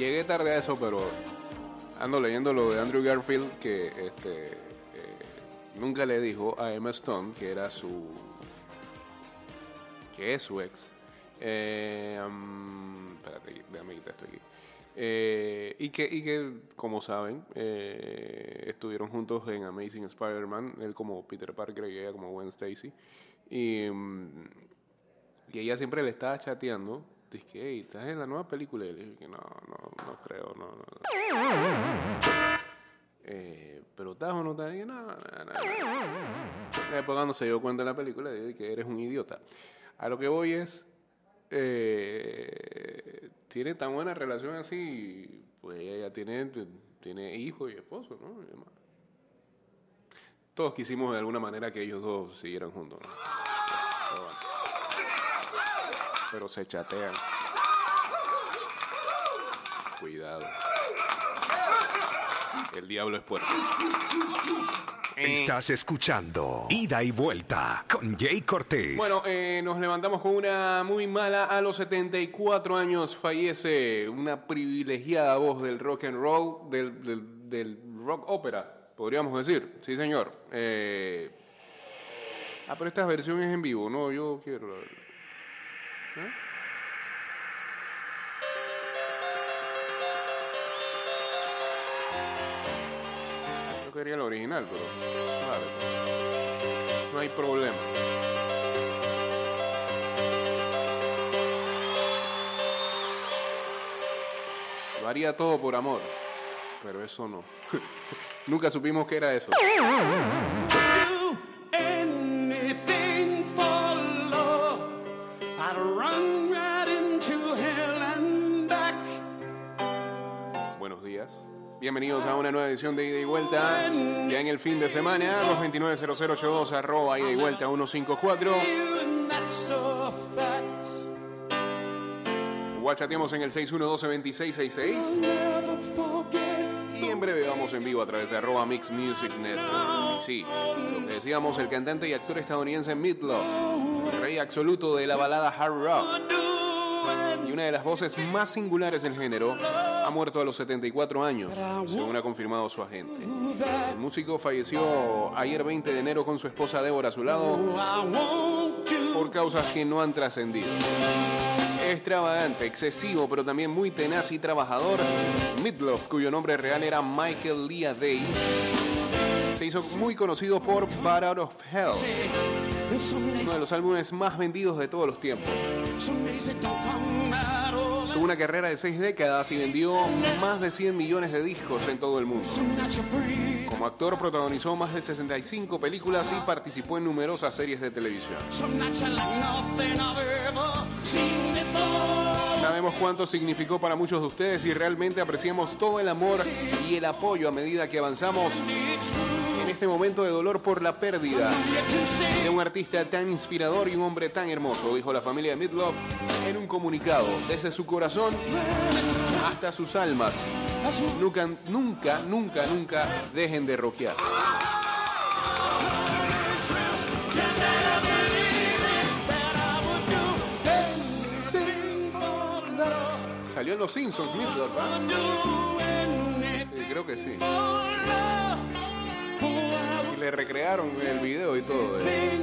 llegué tarde a eso, pero ando leyendo lo de Andrew Garfield que este eh, nunca le dijo a Emma Stone que era su que es su ex. Eh, espérate, déjame quitar esto aquí. Eh, y, que, y que, como saben, eh, estuvieron juntos en Amazing Spider-Man, él como Peter Parker y ella como Gwen Stacy. Y, mm, y ella siempre le estaba chateando. Dice que, hey, ¿estás en la nueva película? Y le dije que no, no, no creo, no. no. Eh, pero estás o no estás, y no, no, no. Después cuando se dio cuenta en la película, dije que eres un idiota. A lo que voy es, eh, tiene tan buena relación así, pues ella tiene, tiene hijo y esposo, ¿no? Y. Todos quisimos de alguna manera que ellos dos siguieran juntos, ¿no? Pero, bueno. Pero se chatean. Cuidado. El diablo es puerco. Estás escuchando Ida y Vuelta con Jay Cortés. Bueno, eh, nos levantamos con una muy mala. A los 74 años fallece una privilegiada voz del rock and roll, del, del- del rock ópera, podríamos decir. Sí, señor. Eh, ah, pero esta versión es en vivo, no, yo quiero. ¿Eh? Yo quería el original, pero. Vale. No hay problema. Lo haría todo por amor, pero eso no. Nunca supimos que era eso. Bienvenidos a una nueva edición de Ida y Vuelta. Ya en el fin de semana, 229-0082, arroba Ida y Vuelta 154. And that's a fact. Guachateamos en el 612-2666. Never forget. Y en breve vamos en vivo a través de arroba Mix Music Network. Sí, lo que decíamos, el cantante y actor estadounidense Meatloaf, el rey absoluto de la balada hard rock y una de las voces más singulares del género, muerto a los 74 años, según ha confirmado su agente. El músico falleció ayer 20 de enero con su esposa Débora a su lado por causas que no han trascendido. Extravagante, excesivo, pero también muy tenaz y trabajador, Meatloaf, cuyo nombre real era Michael Leah Day, se hizo muy conocido por Bad Out of Hell, uno de los álbumes más vendidos de todos los tiempos. Tuvo una carrera de seis décadas y vendió más de 100 millones de discos en todo el mundo. Como actor protagonizó más de 65 películas y participó en numerosas series de televisión. Sabemos cuánto significó para muchos de ustedes y realmente apreciamos todo el amor y el apoyo a medida que avanzamos en este momento de dolor por la pérdida de un artista tan inspirador y un hombre tan hermoso, dijo la familia de Midlove en un comunicado. Desde su corazón hasta sus almas. Nunca, nunca, nunca, nunca dejen de rockear. Salió en Los Simpsons, creo que sí. Y le recrearon el video y todo. ¿eh?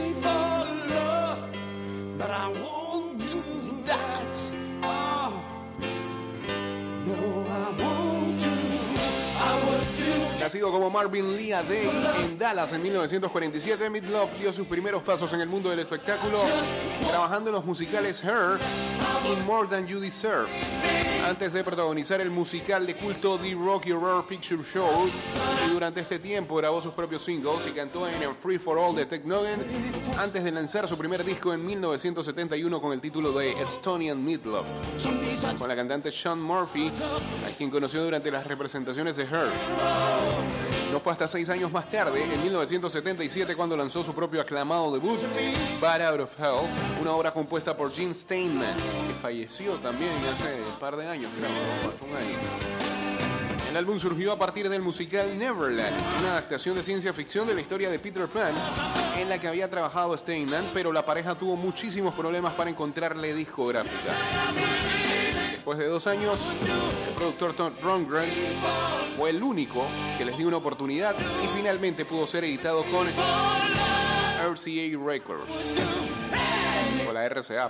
That. Nacido como Marvin Lee Day en Dallas en 1947, Midlove dio sus primeros pasos en el mundo del espectáculo, trabajando en los musicales Her y More Than You Deserve. Antes de protagonizar el musical de culto The Rocky Horror Picture Show, y durante este tiempo grabó sus propios singles y cantó en Free for All de Tech antes de lanzar su primer disco en 1971 con el título de Estonian Midlove con la cantante Sean Murphy, a quien conoció durante las representaciones de Her. No fue hasta seis años más tarde, en 1977, cuando lanzó su propio aclamado debut, Bad Out of Hell, una obra compuesta por Gene Steinman, que falleció también hace un par de años, creo, un año. El álbum surgió a partir del musical Neverland, una adaptación de ciencia ficción de la historia de Peter Pan, en la que había trabajado Steinman, pero la pareja tuvo muchísimos problemas para encontrarle discográfica. Después de dos años, el productor Tom Rundgren fue el único que les dio una oportunidad y finalmente pudo ser editado con RCA Records o la RCA.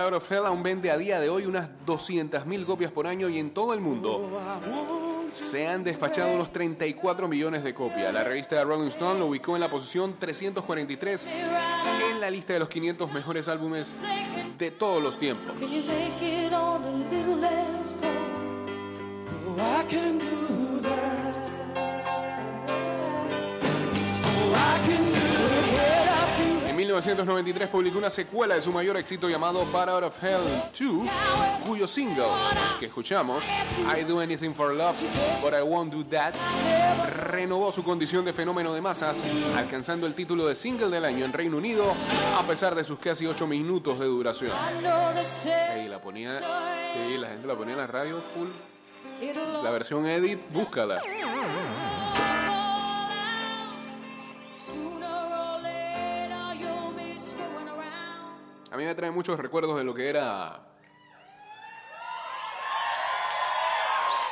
Of Hell aún vende a día de hoy unas 200.000 copias por año y en todo el mundo se han despachado unos 34 millones de copias. La revista Rolling Stone lo ubicó en la posición 343 en la lista de los 500 mejores álbumes de todos los tiempos. 1993 publicó una secuela de su mayor éxito llamado Out of Hell 2, cuyo single que escuchamos, I Do Anything for Love, But I Won't Do That, renovó su condición de fenómeno de masas, alcanzando el título de single del año en Reino Unido, a pesar de sus casi 8 minutos de duración. La ponía, sí, la gente la ponía en la radio full. La versión edit, búscala. A mí me trae muchos recuerdos de lo que era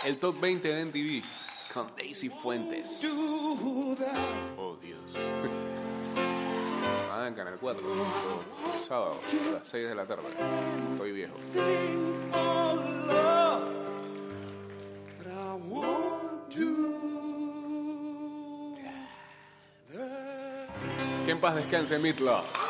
el Top 20 de MTV con Daisy Fuentes. Oh, Dios. Ah, en Canal 4. Sábado, a las 6 de la tarde. Estoy viejo. Que en paz descanse Meatloaf.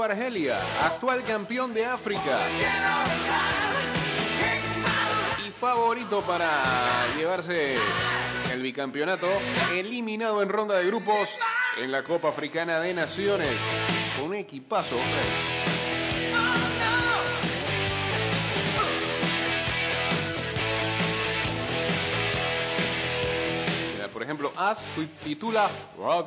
Argelia? Actual campeón de África. Y favorito para llevarse el bicampeonato, eliminado en ronda de grupos en la Copa Africana de Naciones. Con un equipazo. AS tu- titula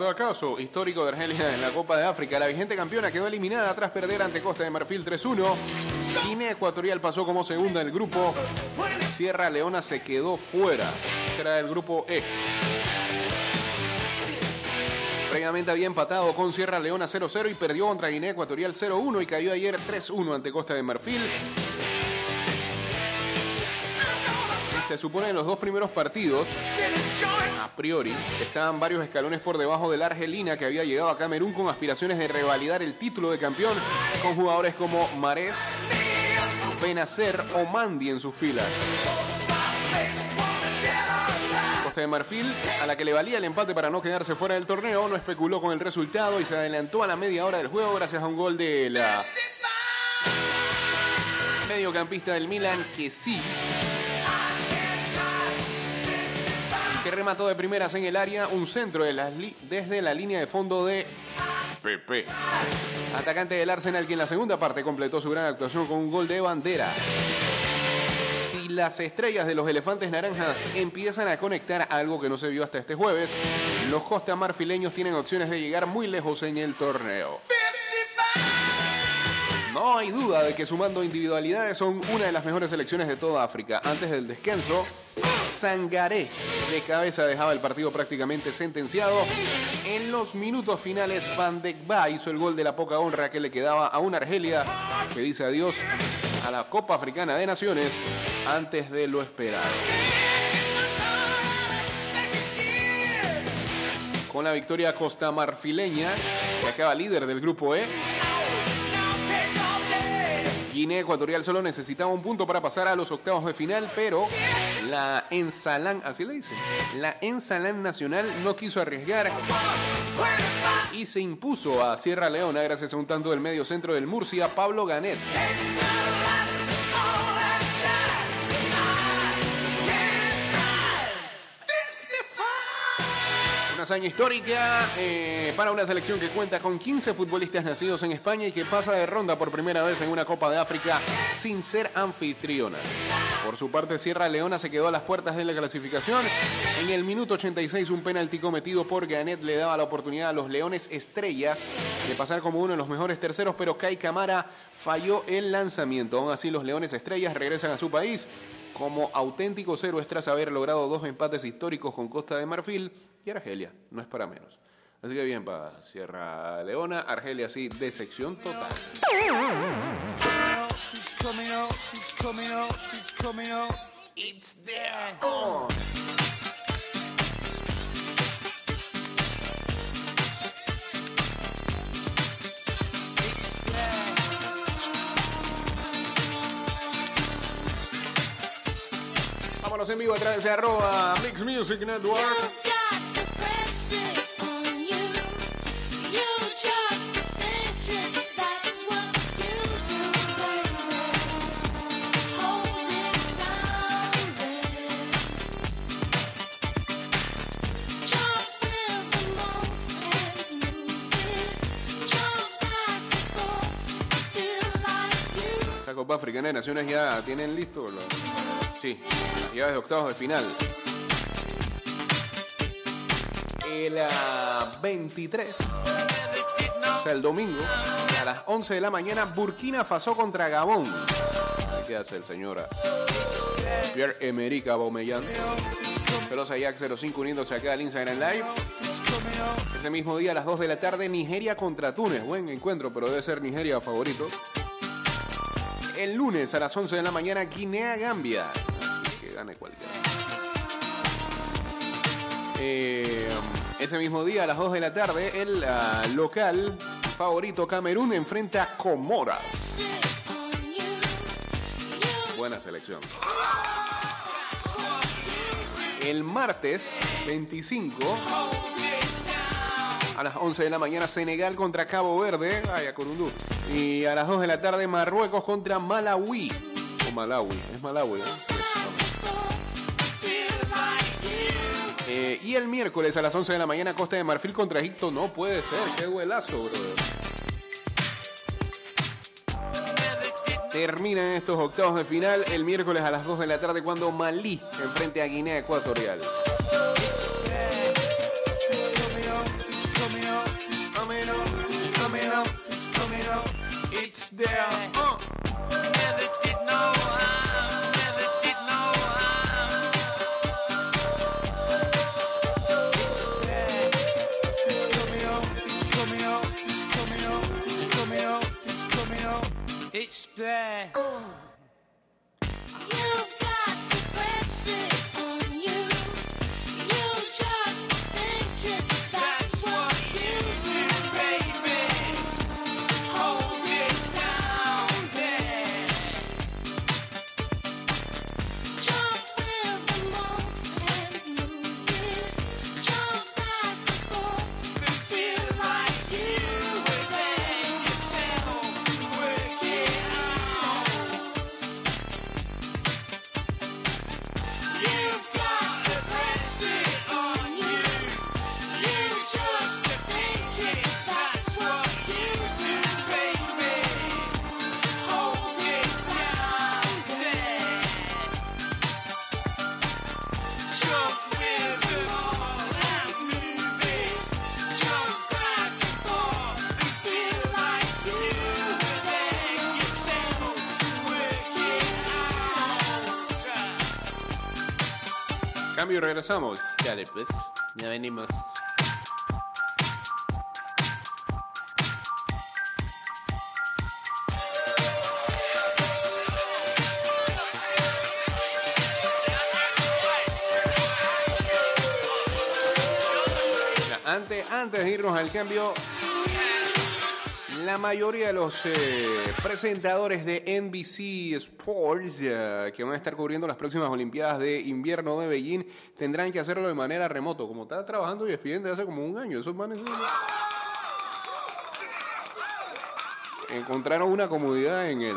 Acaso histórico de Argelia en la Copa de África. La vigente campeona quedó eliminada tras perder ante Costa de Marfil 3-1. Guinea Ecuatorial pasó como segunda del grupo. Sierra Leona se quedó fuera. Era del grupo E. Previamente había empatado con Sierra Leona 0-0 y perdió contra Guinea Ecuatorial 0-1 y cayó ayer 3-1 ante Costa de Marfil. Se supone en los dos primeros partidos a priori, estaban varios escalones por debajo de la Argelina que había llegado a Camerún con aspiraciones de revalidar el título de campeón con jugadores como Marés, Benacer o Mandi en sus filas. Costa de Marfil, a la que le valía el empate para no quedarse fuera del torneo, no especuló con el resultado y se adelantó a la media hora del juego gracias a un gol de la mediocampista del Milan que sí que remató de primeras en el área un centro de li- desde la línea de fondo de Pepe. Atacante del Arsenal que en la segunda parte completó su gran actuación con un gol de bandera. Si las estrellas de los elefantes naranjas empiezan a conectar algo que no se vio hasta este jueves, los costa marfileños tienen opciones de llegar muy lejos en el torneo. No hay duda de que sumando individualidades son una de las mejores selecciones de toda África. Antes del descanso, Sangaré de cabeza dejaba el partido prácticamente sentenciado. En los minutos finales, Van hizo el gol de la poca honra que le quedaba a una Argelia que dice adiós a la Copa Africana de Naciones antes de lo esperado. Con la victoria costa marfileña, que acaba líder del grupo E. Guinea Ecuatorial solo necesitaba un punto para pasar a los octavos de final, pero la Ensalán, así le dicen, la Ensalán Nacional no quiso arriesgar y se impuso a Sierra Leona gracias a un tanto del medio centro del Murcia, Pablo Ganet. Hazaña histórica eh, para una selección que cuenta con 15 futbolistas nacidos en España y que pasa de ronda por primera vez en una Copa de África sin ser anfitriona. Por su parte, Sierra Leona se quedó a las puertas de la clasificación. En el minuto 86, un penalti cometido por Ganet le daba la oportunidad a los Leones Estrellas de pasar como uno de los mejores terceros, pero Kai Camara falló el lanzamiento. Aún así, los Leones Estrellas regresan a su país como auténticos héroes tras haber logrado dos empates históricos con Costa de Marfil y Argelia. No es para menos. Así que bien para Sierra Leona, Argelia sí, de sección total. Vámonos en vivo a través de arroba Mix Music Network. Copa Africana de Naciones ya tienen listo. Lo... Sí, ya de octavos de final. El ah, 23, o sea, el domingo, a las 11 de la mañana, Burkina Faso contra Gabón. ¿Qué hace el señor ah, Pierre-Emerick Aubameyang? Celosa Ajax 05 uniéndose acá al Instagram Live. Ese mismo día a las 2 de la tarde, Nigeria contra Túnez. Buen encuentro, pero debe ser Nigeria favorito. El lunes a las 11 de la mañana, Guinea-Gambia. Que gane cualquiera. Eh, ese mismo día a las 2 de la tarde, el ah, local favorito Camerún enfrenta a Comoras. Buena selección. El martes 25 a las 11 de la mañana Senegal contra Cabo Verde, vaya Corundú. Y a las 2 de la tarde Marruecos contra Malawi. O Malawi, es Malawi. ¿eh? Eh, y el miércoles a las 11 de la mañana Costa de Marfil contra Egipto. No puede ser, qué huelazo, brother. Terminan estos octavos de final el miércoles a las 2 de la tarde cuando Malí enfrente a Guinea Ecuatorial. Cambio y regresamos. Dale, pues. Ya venimos. Antes, antes de irnos al cambio, la mayoría de los eh, presentadores de NBC Sports eh, que van a estar cubriendo las próximas Olimpiadas de Invierno de Beijing tendrán que hacerlo de manera remoto, como está trabajando y desde hace como un año. Esos manes. Encontraron una comodidad en el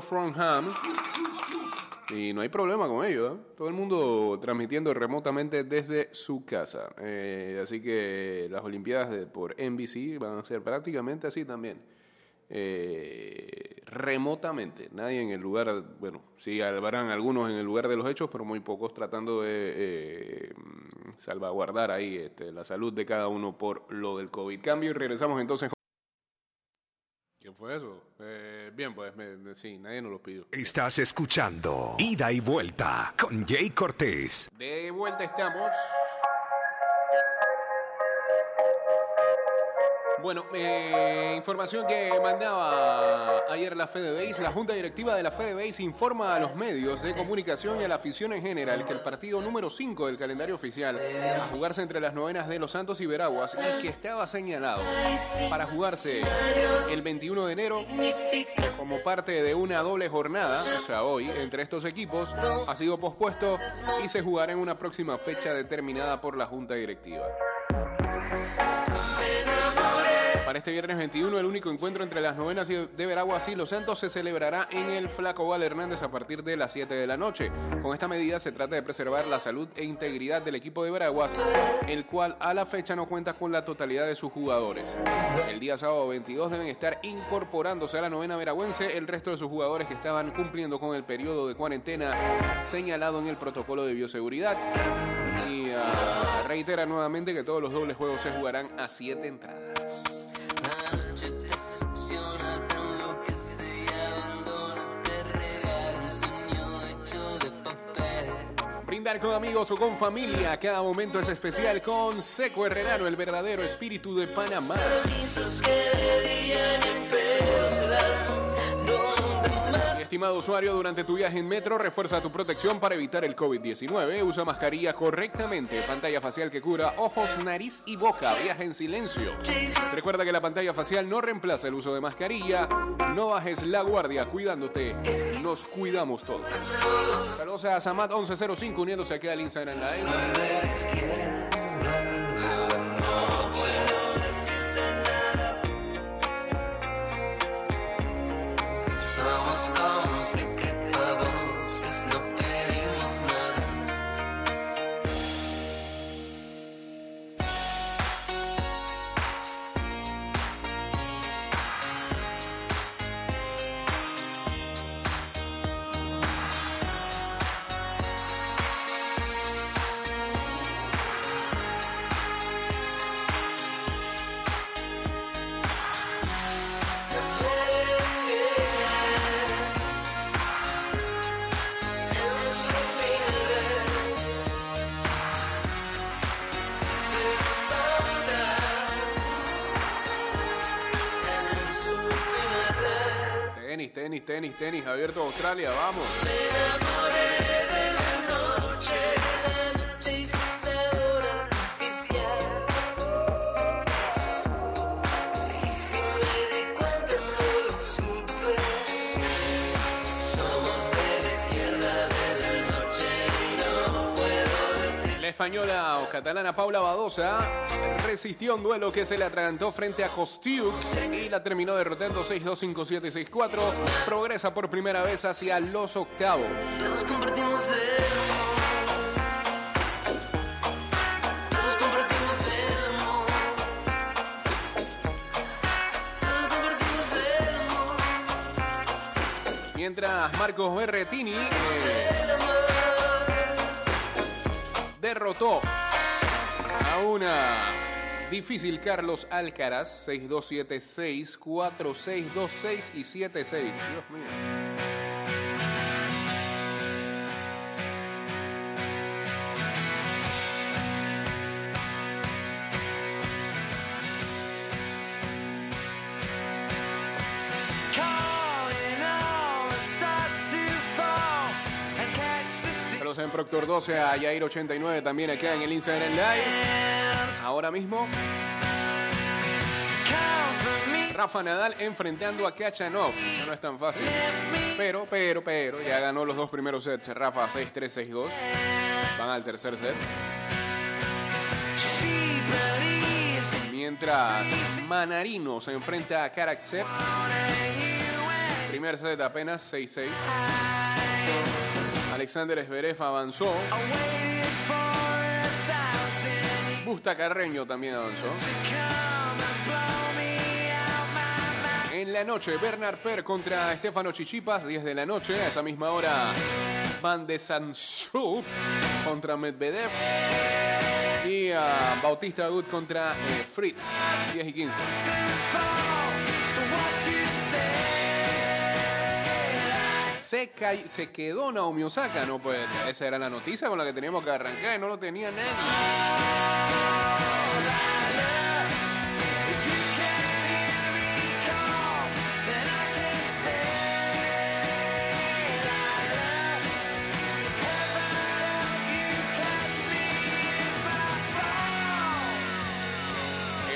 from Home y no hay problema con ello. ¿eh? Todo el mundo transmitiendo remotamente desde su casa. Eh, así que las Olimpiadas de- por NBC van a ser prácticamente así también. Eh, remotamente. Nadie en el lugar, bueno, sí habrán algunos en el lugar de los hechos, pero muy pocos tratando de salvaguardar ahí este, la salud de cada uno por lo del COVID. Cambio y regresamos entonces. ¿Qué fue eso? Eh, bien, pues me- me- sí, nadie nos lo pidió. Estás escuchando Ida y Vuelta con Jay Cortés. De vuelta estamos. Bueno, eh, información que mandaba ayer la FedeBase. La Junta Directiva de la FedeBase informa a los medios de comunicación y a la afición en general que el partido número 5 del calendario oficial a jugarse entre las novenas de Los Santos y Veraguas y que estaba señalado para jugarse el 21 de enero como parte de una doble jornada, o sea, hoy, entre estos equipos, ha sido pospuesto y se jugará en una próxima fecha determinada por la Junta Directiva. Para este viernes 21, el único encuentro entre las novenas de Veraguas y Los Santos se celebrará en el Flaco Val Hernández a partir de las 7 de la noche. Con esta medida se trata de preservar la salud e integridad del equipo de Veraguas, el cual a la fecha no cuenta con la totalidad de sus jugadores. El día sábado 22 deben estar incorporándose a la novena veragüense el resto de sus jugadores que estaban cumpliendo con el periodo de cuarentena señalado en el protocolo de bioseguridad. Reitera nuevamente que todos los dobles juegos se jugarán a 7 entradas. Brindar con amigos o con familia, cada momento es especial con Seco Herrerano, el verdadero espíritu de Panamá. Mi estimado usuario, durante tu viaje en metro, refuerza tu protección para evitar el COVID-19. Usa mascarilla correctamente, pantalla facial que cura ojos, nariz y boca. Viaja en silencio. Recuerda que la pantalla facial no reemplaza el uso de mascarilla. No bajes la guardia cuidándote. Nos cuidamos todos. Saludos a Samat1105 uniéndose aquí al Instagram Live. Tenis, tenis, abierto Australia, vamos. Española o catalana Paula Badosa resistió un duelo que se le atragantó frente a Kostiuk y la terminó derrotando 6-2, 5-7, 6-4. Progresa por primera vez hacia los octavos. Todos compartimos el amor. Todos compartimos el amor. Todos compartimos el amor. Mientras Marcos Berretini eh, derrotó a una difícil Carlos Alcaraz 6-2-7-6, 4-6-2-6 y 7-6. Dios mío. En Proctor 12 a Yair 89 también acá en el Instagram Live. Ahora mismo Rafa Nadal enfrentando a Kachanov. Eso no es tan fácil. Pero, pero, pero, ya ganó los dos primeros sets. Rafa 6-3, 6-2. Van al tercer set. Mientras Manarino se enfrenta a Karaksev. Primer set apenas 6-6. Alexander Zverev avanzó. Busta Carreño también avanzó. En la noche, Bernard Per contra Estefano Chichipas, 10 de la noche. A esa misma hora, Van de Sancho contra Medvedev. Y ah, Bautista Agut contra eh, Fritz, 10 y 15. Se, se quedó Naomi Osaka, no puede. Esa era la noticia con la que teníamos que arrancar y no lo tenía nadie.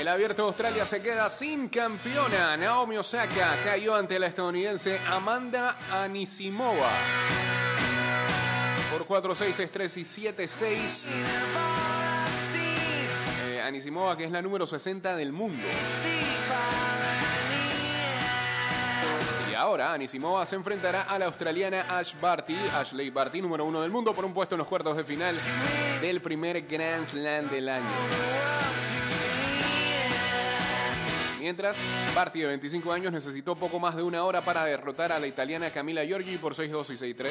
El abierto de Australia se queda sin campeona. Naomi Osaka cayó ante la estadounidense Amanda Anisimova. Por 4-6, 6-3 y 7-6. Eh, Anisimova, que es la número 60 del mundo. Y ahora Anisimova se enfrentará a la australiana Ash Barty, Ashley Barty, número uno del mundo, por un puesto en los cuartos de final del primer Grand Slam del año. Mientras, Barty, de 25 años, necesitó poco más de una hora para derrotar a la italiana Camila Giorgi por 6-2 y 6-3.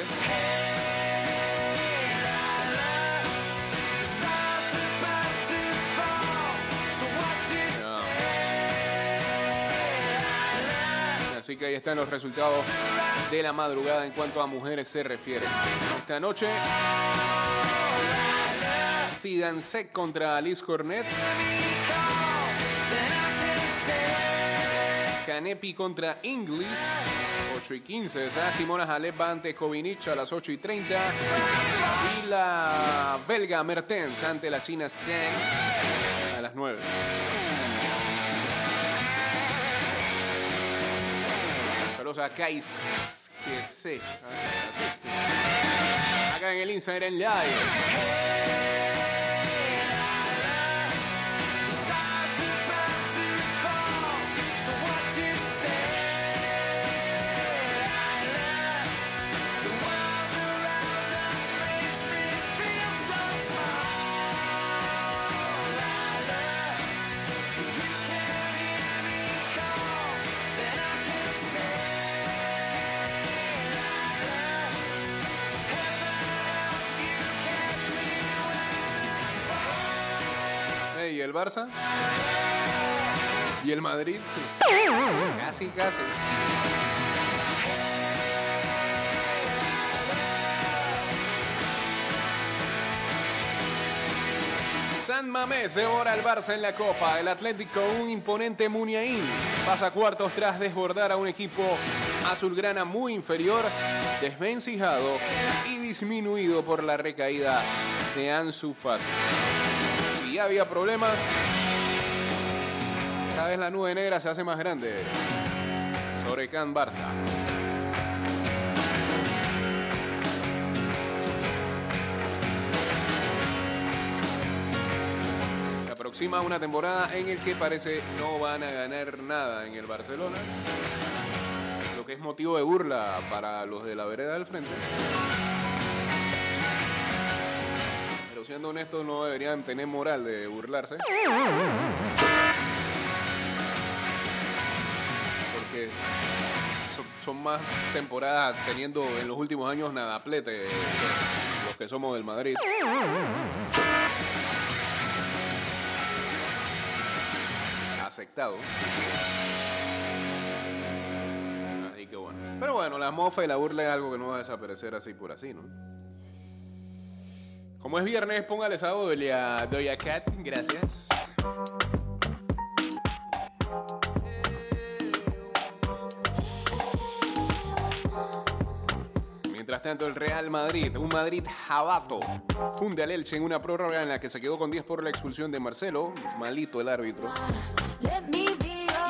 Así que ahí están los resultados de la madrugada en cuanto a mujeres se refiere. Esta noche, Sidansek contra Alice Cornet. Canepi contra Inglis, 8 y 15. Esa Simona Halep va ante Kovinic a las 8 y 30. Y la belga Mertens ante la china Zhang a las 9. Saludos a Kais, que sé. Acá en el Instagram Live. El Barça? ¿Y el Madrid? Casi, casi. San Mamés devora al Barça en la Copa. El Atlético, un imponente Muniain, pasa cuartos tras desbordar a un equipo azulgrana muy inferior, desvencijado y disminuido por la recaída de Ansu Fati. Había problemas, cada vez la nube negra se hace más grande sobre Can Barça. Se aproxima una temporada en el que parece no van a ganar nada en el Barcelona. Lo que es motivo de burla para los de la vereda del frente. Siendo honestos, no deberían tener moral de burlarse. Porque son, más temporadas teniendo en los últimos años nada plete los que somos del Madrid. Aceptado. Así que bueno. Pero bueno, la mofa y la burla es algo que no va a desaparecer así por así, ¿no? Como es viernes, póngale esa doble Doya Cat. Gracias. Mientras tanto, el Real Madrid, un Madrid jabato, funde al Elche en una prórroga en la que se quedó con 10 por la expulsión de Marcelo, malito el árbitro,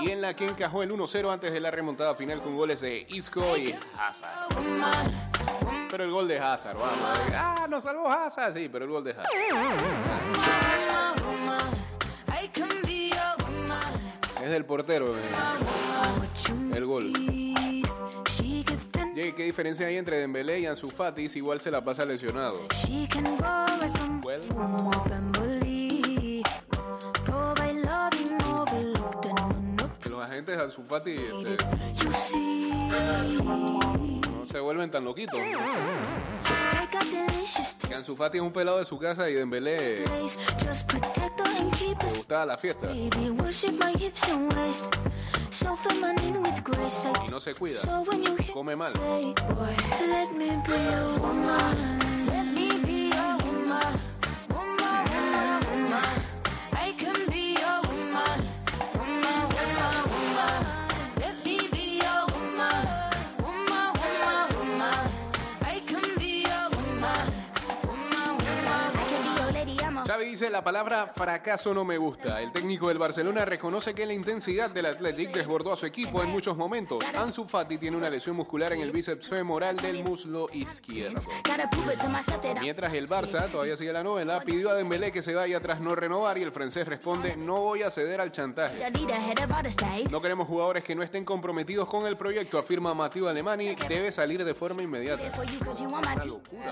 y en la que encajó el 1-0 antes de la remontada final con goles de Isco y Hazard. Pero el gol de Hazard, vamos. eh. Ah, nos salvó Hazard, sí, pero el gol de Hazard. Es del portero. eh. El gol. Jay, ¿qué diferencia hay entre Dembélé y Ansu Fati si igual se la pasa lesionado? Well. los agentes de Ansu Fati este, se vuelven tan loquitos. Que. Ansu Fati es un pelado de su casa y Dembélé le gustaba la fiesta. Y no se cuida. Come mal. Dice, la palabra fracaso no me gusta. El técnico del Barcelona reconoce que la intensidad del Athletic desbordó a su equipo en muchos momentos. Ansu Fati tiene una lesión muscular en el bíceps femoral del muslo izquierdo. Mientras el Barça, todavía sigue la novela, pidió a Dembélé que se vaya tras no renovar y el francés responde, no voy a ceder al chantaje. No queremos jugadores que no estén comprometidos con el proyecto, afirma Mateo Alemani, debe salir de forma inmediata. team. locura.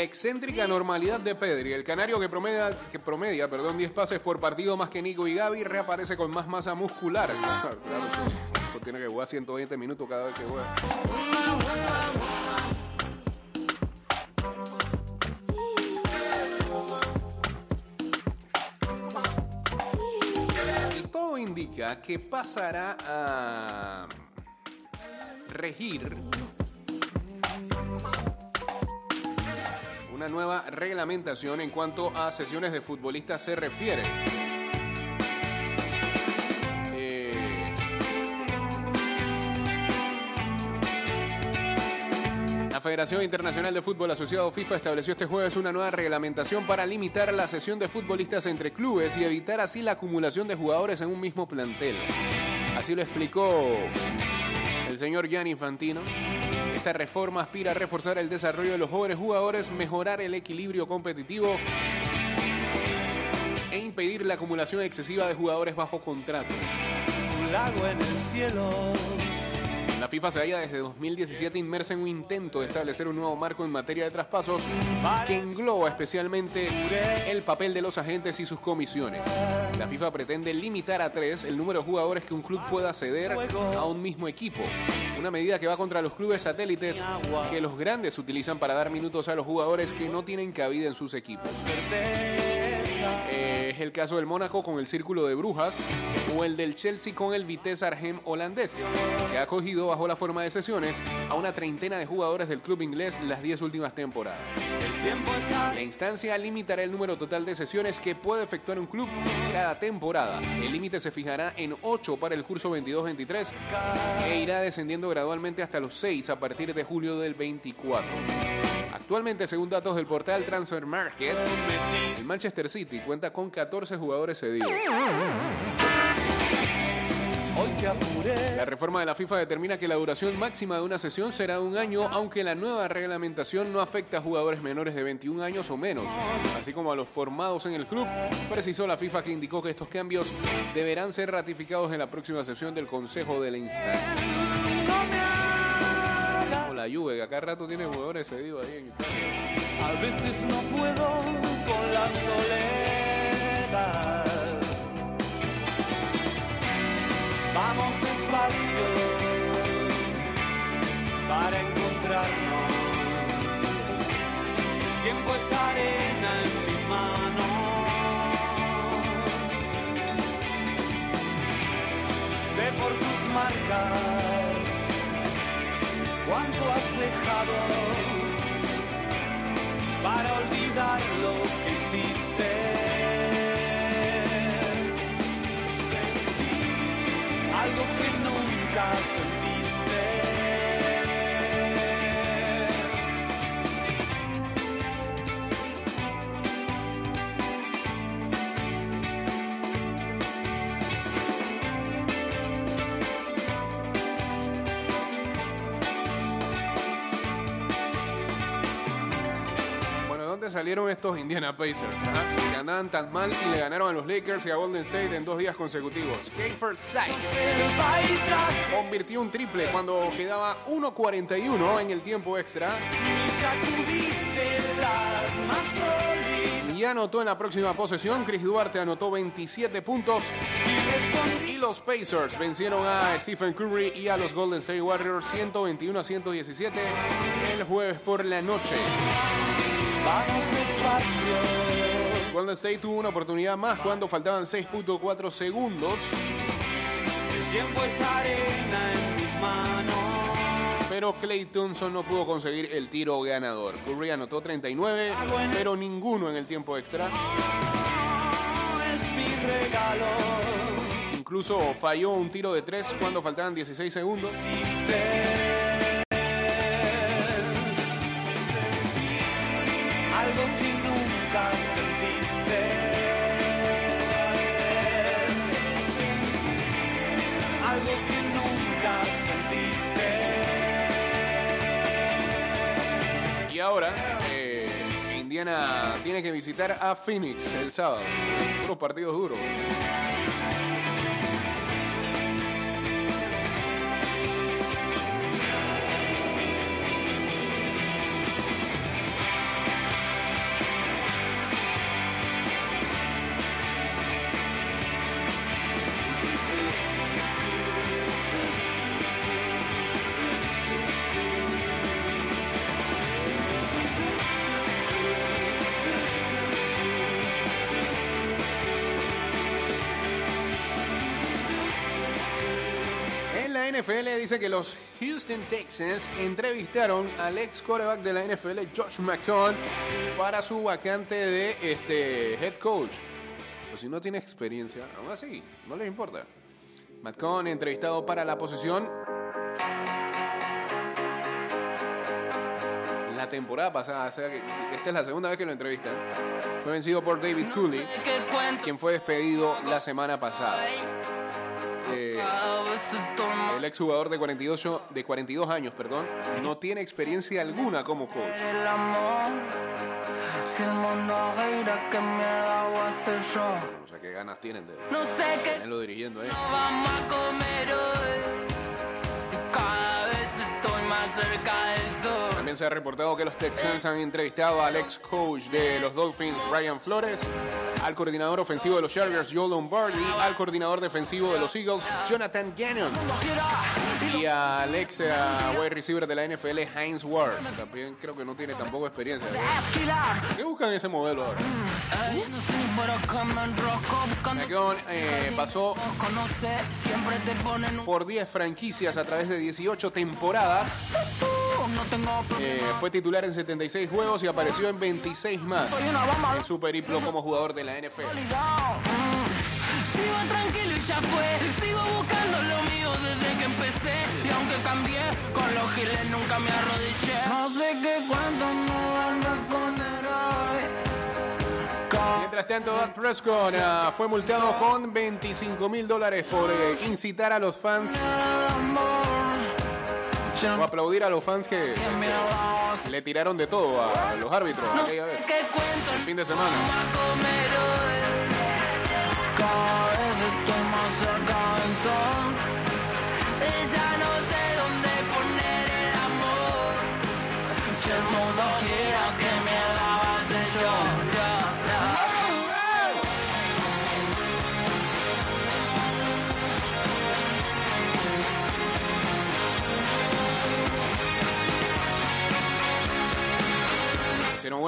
La excéntrica normalidad de Pedri, el canario que promedia, perdón, 10 pases por partido más que Nico y Gaby, reaparece con más masa muscular. Claro. Esto tiene que jugar 120 minutos cada vez que juega. Todo indica que pasará a regir una nueva reglamentación en cuanto a sesiones de futbolistas se refiere. Eh, La Federación Internacional de Fútbol Asociado FIFA estableció este jueves una nueva reglamentación para limitar la sesión de futbolistas entre clubes y evitar así la acumulación de jugadores en un mismo plantel. Así lo explicó el señor Gianni Infantino. Esta reforma aspira a reforzar el desarrollo de los jóvenes jugadores, mejorar el equilibrio competitivo e impedir la acumulación excesiva de jugadores bajo contrato. Un lago en el cielo. FIFA se halla desde 2017 inmersa en un intento de establecer un nuevo marco en materia de traspasos que engloba especialmente el papel de los agentes y sus comisiones. La FIFA pretende limitar a tres el número de jugadores que un club pueda ceder a un mismo equipo. Una medida que va contra los clubes satélites que los grandes utilizan para dar minutos a los jugadores que no tienen cabida en sus equipos. Es el caso del Mónaco con el Círculo de Brujas o el del Chelsea con el Vitesse Arnhem holandés, que ha acogido bajo la forma de sesiones a una treintena de jugadores del club inglés las 10 últimas temporadas. La instancia limitará el número total de sesiones que puede efectuar un club cada temporada. El límite se fijará en 8 para el curso 22-23 e irá descendiendo gradualmente hasta los 6 a partir de julio del 24. Actualmente, según datos del portal Transfer Market, el Manchester City cuenta con 14 jugadores cedidos. La reforma de la FIFA determina que la duración máxima de una sesión será un año, aunque la nueva reglamentación no afecta a jugadores menores de 21 años o menos, así como a los formados en el club. Precisó la FIFA que indicó que estos cambios deberán ser ratificados en la próxima sesión del Consejo de la instancia. Como la Juve, que acá rato tiene jugadores cedidos ahí en Italia. A veces no puedo con la soledad. Vamos despacio para encontrarnos. El tiempo es arena en mis manos. por tus marcas, cuánto has dejado para olvidar lo que nunca salieron estos Indiana Pacers? ah? Que andaban tan mal y le ganaron a los Lakers y a Golden State en dos días consecutivos. Kiefer Sykes convirtió un triple cuando quedaba 1.41 en el tiempo extra y anotó en la próxima posesión. Chris Duarte anotó 27 puntos y los Pacers vencieron a Stephen Curry y a los Golden State Warriors 121 a 117 el jueves por la noche. vamos despacio. Golden State tuvo una oportunidad más cuando faltaban 6.4 segundos, El tiempo es arena en mis manos. pero Clay Thompson no pudo conseguir el tiro ganador. Curry anotó 39, pero ninguno en el tiempo extra. Es mi regalo. Incluso falló un tiro de 3 cuando faltaban 16 segundos. Tiene que visitar a Phoenix el sábado. Unos partidos duros. NFL dice que los Houston Texans entrevistaron al ex quarterback de la NFL, Josh McCown, para su vacante de este, head coach. Pues si no tiene experiencia, aún así, no les importa. McCown, entrevistado para la posición. La temporada pasada, o sea que esta es la segunda vez que lo entrevistan. Fue vencido por David Cooley, quien fue despedido la semana pasada. Eh, el exjugador de 42, de 42 años, perdón, no tiene experiencia alguna como coach. O sea, qué ganas tienen de No sé qué tenerlo dirigiendo, ¿eh? vamos a comer hoy. Cada vez estoy más cerca del. También se ha reportado que los Texans han entrevistado al ex coach de los Dolphins, Brian Flores, al coordinador ofensivo de los Chargers, Joe Lombardi, al coordinador defensivo de los Eagles, Jonathan Gannon, y al ex eh, wide receiver de la NFL, Heinz Ward. También creo que no tiene tampoco experiencia. ¿Qué buscan ese modelo ahora? McGowan eh, pasó por 10 franquicias a través de 18 temporadas. Eh, fue titular en 76 juegos y apareció en 26 más en su periplo como jugador de la NFL. Sigo tranquilo y ya fue. Sigo buscando lo mío desde que empecé. Y aunque cambié, con los giles nunca me arrodillé. No sé qué cuento no van a esconder hoy. Mientras tanto, Dak Prescott ah, fue multado con 25 mil dólares por eh, incitar a los fans o aplaudir a los fans que le tiraron de todo a los árbitros aquella vez, ¿Qué cuento. El fin de semana.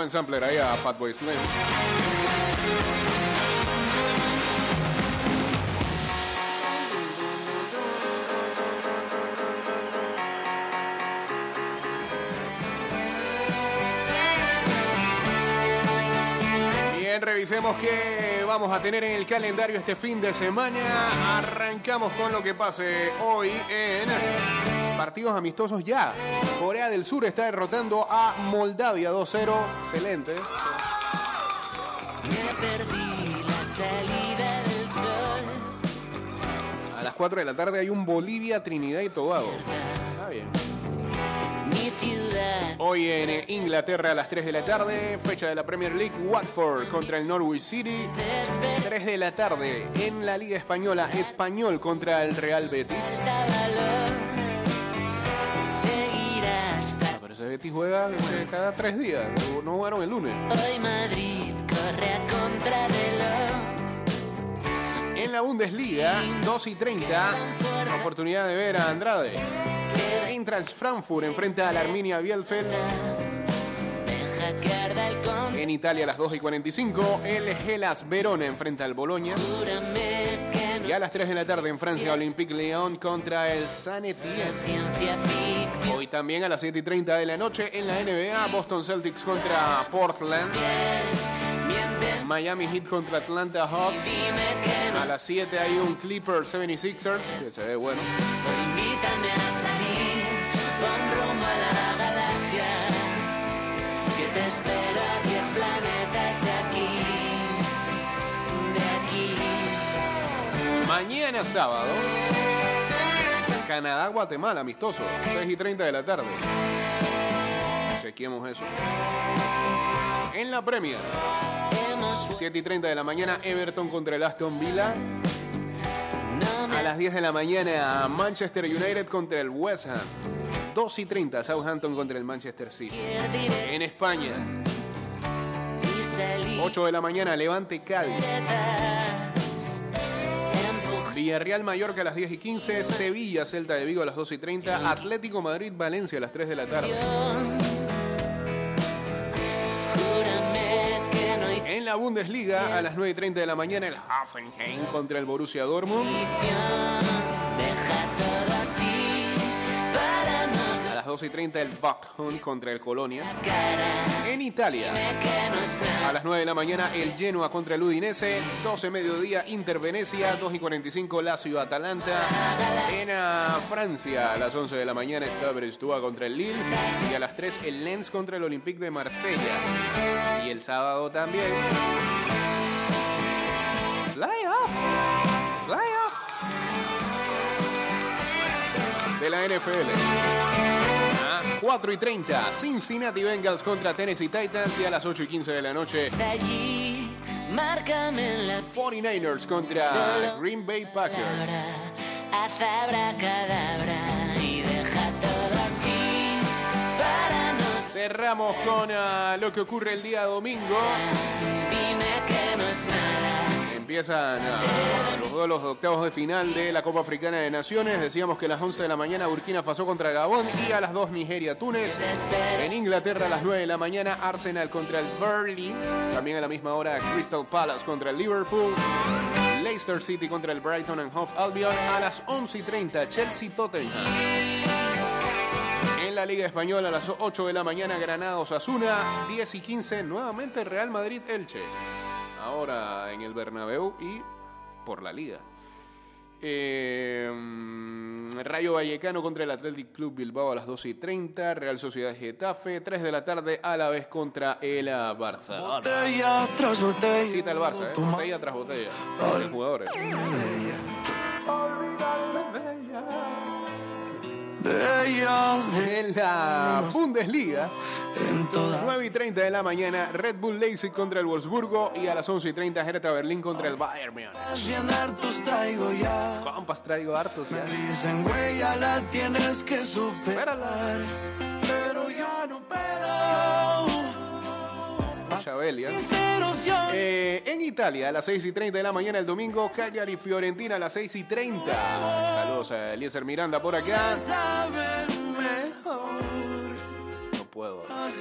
buen sampler ahí a Fatboy Slim. Bien, revisemos qué vamos a tener en el calendario este fin de semana. Arrancamos con lo que pase hoy en partidos amistosos ya. Corea del Sur está derrotando a Moldavia 2-0. Excelente. Me perdí la salida del sol. A las 4 de la tarde hay un Bolivia, Trinidad y Tobago. Está bien. Hoy en Inglaterra a las 3 de la tarde, fecha de la Premier League, Watford contra el Norwich City. 3 de la tarde en la Liga Española, Español contra el Real Betis. Ese Betis juega eh, cada 3 días, no jugaron el lunes. hoy Madrid corre a contrarreloj. En la Bundesliga, 2 y 30, oportunidad de ver a Andrade. Eintracht Frankfurt enfrenta a la Arminia con. En Italia a las 2 y 45, el Hellas Verona enfrenta al Boloña. Y a las 3 de la tarde en Francia, Olympique Lyon contra el San Etienne. Hoy también a las 7 y 30 de la noche en la NBA, Boston Celtics contra Portland. Miami Heat contra Atlanta Hawks. A las 7 hay un Clippers 76ers, que se ve bueno. Sábado, Canadá-Guatemala, amistoso, 6 y 30 de la tarde. Chequemos eso. En la Premier, Hemos 7 y 30 de la mañana, Everton contra el Aston Villa. A las 10 de la mañana, Manchester United contra el West Ham. 2 y 30, Southampton contra el Manchester City. En España, y salir 8 de la mañana, Levante Cádiz. Villarreal Mallorca a las 10 y 15, Sevilla Celta de Vigo a las 2 y 30, Atlético Madrid Valencia a las 3 de la tarde. En la Bundesliga a las 9 y 30 de la mañana, el Hoffenheim contra el Borussia Dortmund. 2 y 30 el Backhund contra el Colonia. En Italia, a las 9 de la mañana el Genoa contra el Udinese. 12 mediodía Inter Venecia. 2 y 45 Lazio Atalanta. En ah, Francia, a las 11 de la mañana está Brestoua contra el Lille. Y a las 3 el Lens contra el Olympique de Marsella. Y el sábado también. Fly off. Fly off de la NFL. A 4 y 30, Cincinnati Bengals contra Tennessee Titans y a las 8 y 15 de la noche, allí, márcame la 49ers contra Green Bay Packers. palabra, haz abracadabra y deja todo así para. Cerramos con ah, lo que ocurre el día domingo. Dime que no es nada. Empiezan los duelos octavos de final de la Copa Africana de Naciones. Decíamos que a las 11 de la mañana Burkina Faso contra Gabón y a las 2 Nigeria Túnez. Te espero. En Inglaterra a las 9 de la mañana Arsenal contra el Burnley. También a la misma hora Crystal Palace contra el Liverpool. Leicester City contra el Brighton and Hove Albion. A las 11 y 30 Chelsea Tottenham. En la Liga Española a las 8 de la mañana Granada Osasuna. 10 y 15 nuevamente Real Madrid Elche. Ahora en el Bernabéu y por la Liga. Eh, mm, Rayo Vallecano contra el Athletic Club Bilbao a las 12 y 30. Real Sociedad Getafe, 3 de la tarde a la vez contra el Barça. Botella tras botella. Cita el Barça, ¿eh? Botella tras botella. Los jugadores. En la Bundesliga, en todas 9 y 30 de la mañana, Red Bull Leipzig contra el Wolfsburgo y a las 11 y 30 Hertha Berlín contra el Bayern traigo ya. Compas, traigo hartos ya. Me dicen, güey, ya la tienes que superar. Espérala. Pero ya no pero. Chabelia. Sinceros yo. Eh, en Italia, a las 6 y 30 de la mañana el domingo, Cagliari Fiorentina a las 6 y 30. Saludos a Eliezer Miranda por acá.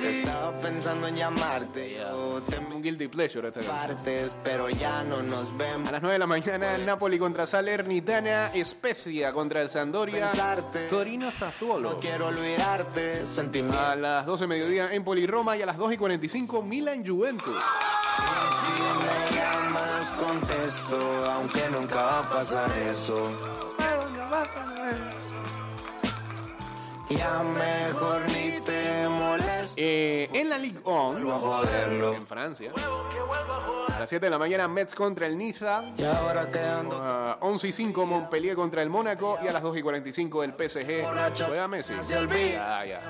Estaba pensando en llamarte, yo te Un guilty pleasure esta partes, pero ya no nos A vemos. las 9 de la mañana, el Napoli contra Salernitana, Spezia contra el Sampdoria, Pensarte. Torino No Zazzuolo. quiero olvidarte, sentimiento. A las 12 de mediodía, Empoli Roma y a las 2 y 45, Milan Juventus. Si me llamas contesto, aunque nunca va a pasar eso. Ya mejor ni te molesto. Eh, en la Ligue 1, Vuelvo a joderlo. en Francia, a las 7 de la mañana, Metz contra el Niza. Y ahora quedando A 11 y 5 Montpellier contra el Mónaco y a las 2 y 45 el PSG juega Messi. olvida. Ya,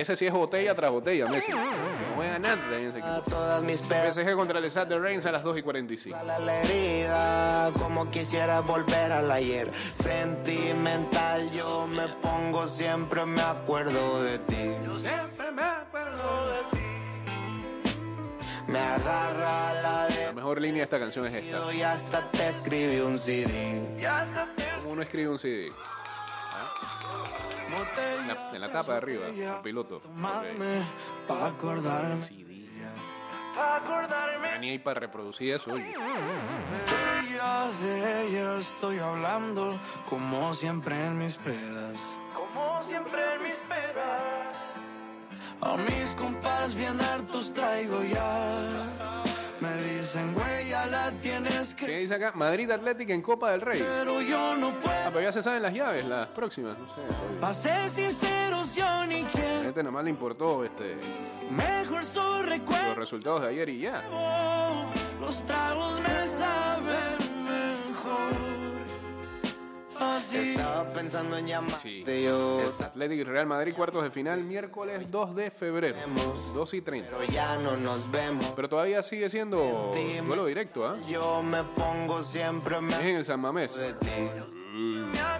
Ese sí es botella tras botella, Messi. No juega nada en ese equipo. PSG contra el Stade de Reims a las 2 y 45. a la herida, como quisiera volver al ayer. Sentimental, yo me pongo siempre, me acuerdo de ti. Me agarra la La de mejor línea de esta canción es esta. y hasta te escribí un CD. ¿Cómo uno escribe un CD? En la, en la tapa de arriba, el piloto. Ok. Pa' acordarme CD. Ya Ni hay para reproducir eso, oye. de ella, de ella estoy hablando como siempre en mis pedas. Como siempre. A mis compas bien hartos traigo ya. Me dicen, güey, ya la tienes ¿Qué que... dice acá? Madrid Atlético en Copa del Rey. Pero yo no Ah, puedo. pero ya se saben las llaves, las próximas. No sé. ser sinceros, yo ni A quiero. gente nada más le importó este, Mejor su los recuerdo. resultados de ayer y ya. Los tragos me saben Estaba pensando en llamarte Sí. yo. Atlético y Real Madrid, cuartos de final, miércoles 2 de febrero, 2 y 30. Pero ya no nos vemos. Pero todavía sigue siendo duelo directo, ¿ah? Yo me pongo siempre, Es en el San Mamés. de ti. Me agarra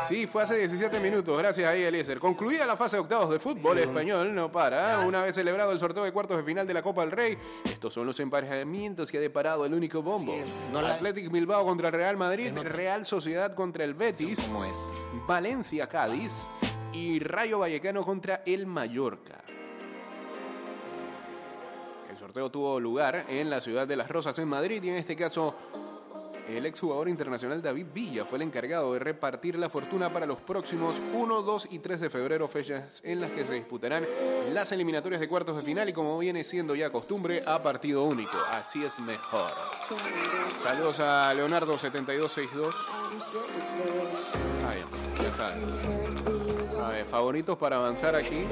Sí, fue hace 17 minutos, gracias ahí Eliezer. Concluida la fase de octavos de fútbol español, no para. Una vez celebrado el sorteo de cuartos de final de la Copa del Rey, estos son los emparejamientos que ha deparado el único bombo. Athletic Bilbao contra Real Madrid, Real Sociedad contra el Betis, este. Valencia Cádiz y Rayo Vallecano contra el Mallorca. El sorteo tuvo lugar en la ciudad de Las Rosas, en Madrid, y en este caso el exjugador internacional David Villa fue el encargado de repartir la fortuna para los próximos 1, 2 y 3 de febrero, fechas en las que se disputarán las eliminatorias de cuartos de final y como viene siendo ya costumbre, a partido único. Así es mejor. Saludos a Leonardo7262. Ahí, ya saben. Ver, favoritos para avanzar aquí.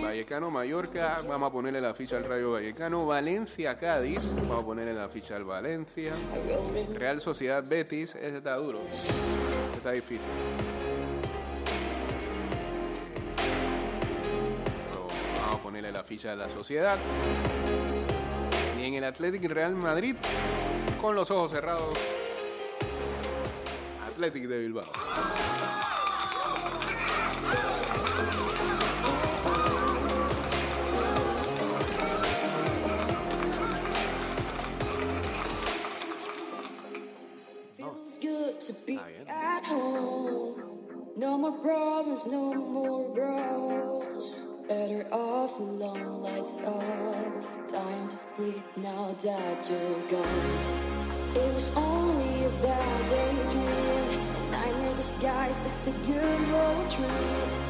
Vallecano, Mallorca. Vamos a ponerle la ficha al Rayo Vallecano. Valencia, Cádiz. Vamos a ponerle la ficha al Valencia. Real Sociedad, Betis. Este está duro. Este está difícil. Pero Vamos a ponerle la ficha a la Sociedad. Y en el Athletic Real Madrid, con los ojos cerrados, Athletic de Bilbao. More problems, no more bros. Better off alone, lights off. Time to sleep now that you're gone. It was only a bad daydream. Nightmare disguised as the good old dream.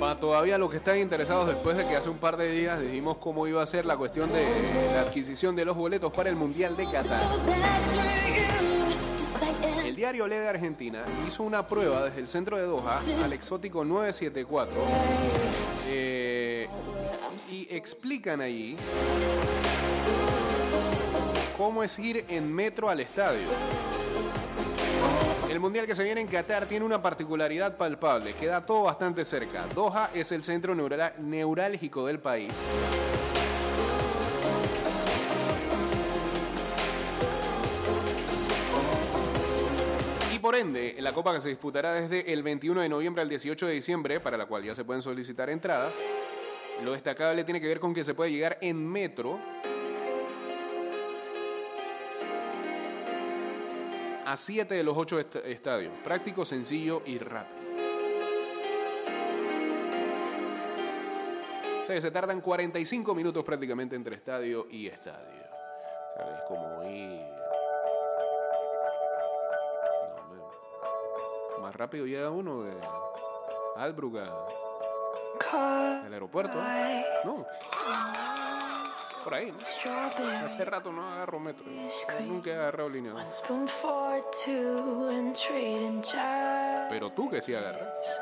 Para todavía los que están interesados después de que hace un par de días dijimos cómo iba a ser la cuestión de la adquisición de los boletos para el Mundial de Qatar. Diario Le de Argentina hizo una prueba desde el centro de Doha al exótico 974 eh, y explican allí cómo es ir en metro al estadio. El mundial que se viene en Qatar tiene una particularidad palpable, queda todo bastante cerca. Doha es el centro neurálgico del país. La copa que se disputará desde el 21 de noviembre al 18 de diciembre, para la cual ya se pueden solicitar entradas, lo destacable tiene que ver con que se puede llegar en metro a 7 de los 8 estadios. Práctico, sencillo y rápido. O se tardan 45 minutos prácticamente entre estadio y estadio. O sea, como ir... Más rápido llega uno de Albrook a caught del aeropuerto. No. Por ahí, ¿no? Hace rato no agarro metro. Nunca he agarrado línea. Pero tú que sí agarras.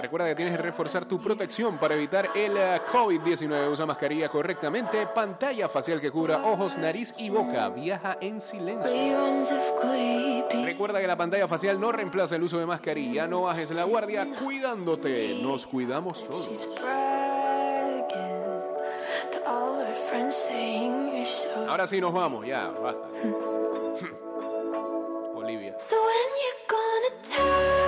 Recuerda que tienes que reforzar tu protección para evitar el eh, COVID-19. Usa mascarilla correctamente, pantalla facial que cubra ojos, nariz y boca. Viaja en silencio. Recuerda que la pantalla facial no reemplaza el uso de mascarilla. No bajes la guardia cuidándote. Nos cuidamos todos. You're. Ahora sí nos vamos, ya, basta. Olivia. So when you gonna tell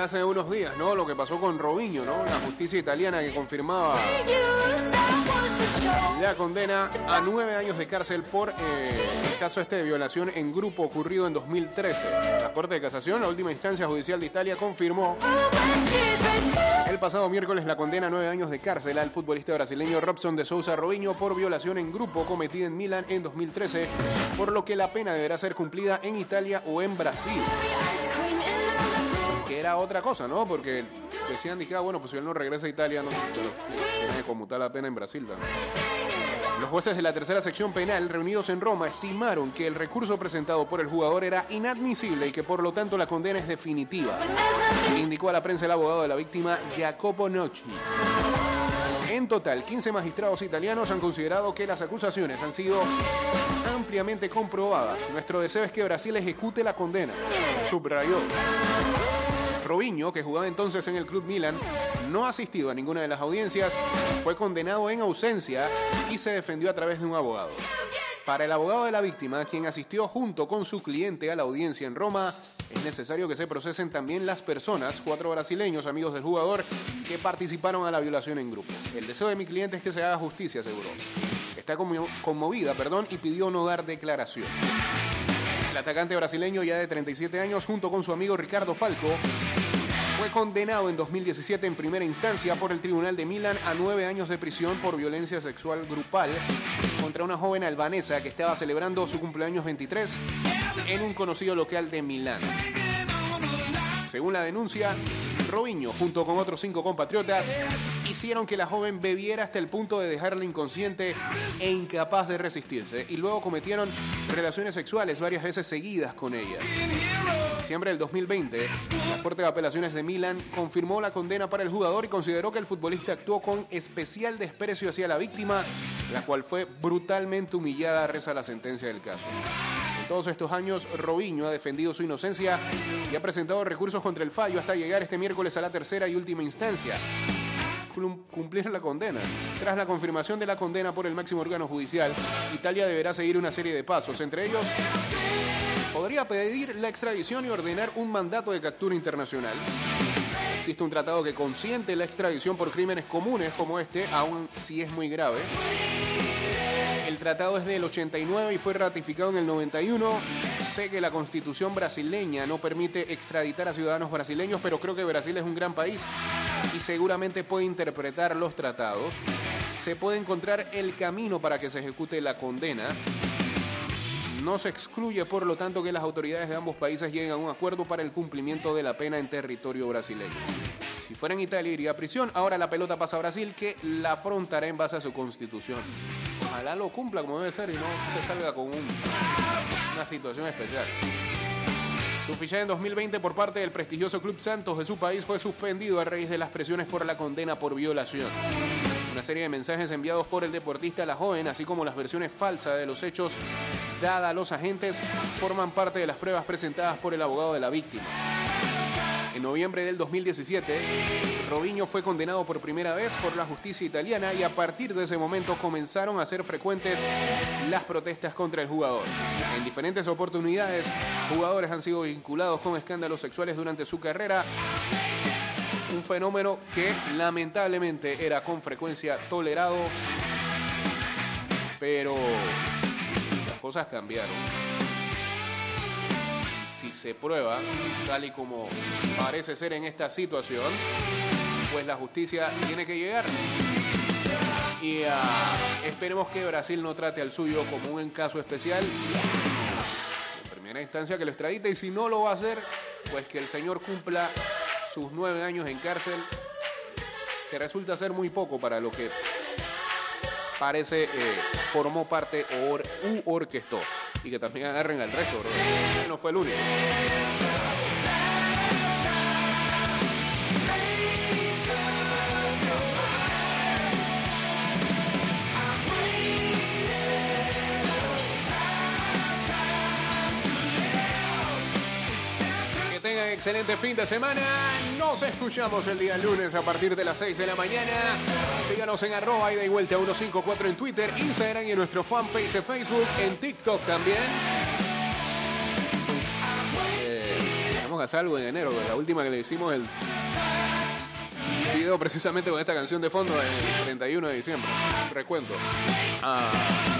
Hace unos días, ¿no? Lo que pasó con Robinho, ¿no? La justicia italiana que confirmaba la condena a nueve años de cárcel por eh, el caso este de violación en grupo ocurrido en 2013. La Corte de Casación, la última instancia judicial de Italia, confirmó el pasado miércoles la condena a nueve años de cárcel al futbolista brasileño Robson de Sousa Robinho por violación en grupo cometida en Milán en 2013, por lo que la pena deberá ser cumplida en Italia o en Brasil. Era otra cosa, ¿no? Porque decían, dije, ah, bueno, pues si él no regresa a Italia, no, tiene que conmutar la pena en Brasil también. Los jueces de la tercera sección penal reunidos en Roma estimaron que el recurso presentado por el jugador era inadmisible y que por lo tanto la condena es definitiva. Indicó a la prensa el abogado de la víctima Jacopo Nocci. En total, 15 magistrados italianos han considerado que las acusaciones han sido ampliamente comprobadas. Nuestro deseo es que Brasil ejecute la condena, subrayó. Robinho, que jugaba entonces en el Club Milan, no asistido a ninguna de las audiencias, fue condenado en ausencia y se defendió a través de un abogado. Para el abogado de la víctima, quien asistió junto con su cliente a la audiencia en Roma, es necesario que se procesen también las personas, cuatro brasileños amigos del jugador, que participaron a la violación en grupo. El deseo de mi cliente es que se haga justicia, aseguró. Está conmo- conmovida, perdón, y pidió no dar declaración. El atacante brasileño, ya de 37 años, junto con su amigo Ricardo Falco, fue condenado en 2017 en primera instancia por el Tribunal de Milán a nueve años de prisión por violencia sexual grupal contra una joven albanesa que estaba celebrando su cumpleaños 23 en un conocido local de Milán. Según la denuncia, Robinho, junto con otros cinco compatriotas, hicieron que la joven bebiera hasta el punto de dejarla inconsciente e incapaz de resistirse, y luego cometieron relaciones sexuales varias veces seguidas con ella. En diciembre del 2020, la Corte de Apelaciones de Milán confirmó la condena para el jugador y consideró que el futbolista actuó con especial desprecio hacia la víctima, la cual fue brutalmente humillada, reza la sentencia del caso. Todos estos años, Robinho ha defendido su inocencia y ha presentado recursos contra el fallo hasta llegar este miércoles a la tercera y última instancia. Cum- Cumplir la condena. Tras la confirmación de la condena por el máximo órgano judicial, Italia deberá seguir una serie de pasos. Entre ellos, podría pedir la extradición y ordenar un mandato de captura internacional. Existe un tratado que consiente la extradición por crímenes comunes como este, aun si es muy grave. Tratado es del 89 y fue ratificado en el 91. Sé que la constitución brasileña no permite extraditar a ciudadanos brasileños, pero creo que Brasil es un gran país y seguramente puede interpretar los tratados, se puede encontrar el camino para que se ejecute la condena. No se excluye, por lo tanto, que las autoridades de ambos países lleguen a un acuerdo para el cumplimiento de la pena en territorio brasileño. Si fuera en Italia iría a prisión, ahora la pelota pasa a Brasil que la afrontará en base a su constitución. Ojalá lo cumpla como debe ser y no se salga con un- una situación especial. Su fichaje en 2020 por parte del prestigioso Club Santos de su país fue suspendido a raíz de las presiones por la condena por violación. Una serie de mensajes enviados por el deportista a la joven, así como las versiones falsas de los hechos dadas a los agentes, forman parte de las pruebas presentadas por el abogado de la víctima. En noviembre del 2017, Robinho fue condenado por primera vez por la justicia italiana y a partir de ese momento comenzaron a ser frecuentes las protestas contra el jugador. En diferentes oportunidades, jugadores han sido vinculados con escándalos sexuales durante su carrera, un fenómeno que lamentablemente era con frecuencia tolerado, pero las cosas cambiaron se prueba, tal y como parece ser en esta situación, pues la justicia tiene que llegar. Y ah, esperemos que Brasil no trate al suyo como un caso especial. En primera instancia que lo extradite y si no lo va a hacer, pues que el señor cumpla sus nueve años en cárcel, que resulta ser muy poco para lo que parece eh, formó parte u orquestó. Y que también agarren al resto, No fue el único. Excelente fin de semana. Nos escuchamos el día lunes a partir de las 6 de la mañana. Síganos en arroba y vuelta 154 en Twitter, Instagram y en nuestro fanpage de Facebook, en TikTok también. Eh, vamos a hacer algo en enero, la última que le hicimos el video precisamente con esta canción de fondo el 31 de diciembre. Recuento. Ah.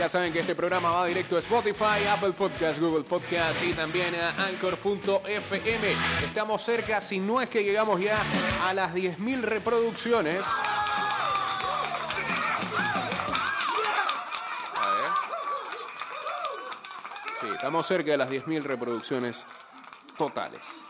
Ya saben que este programa va directo a Spotify, Apple Podcast, Google Podcast y también a Anchor.fm. Estamos cerca, si no es que llegamos ya a las 10.000 reproducciones. A ver. Sí, estamos cerca de las 10.000 reproducciones totales.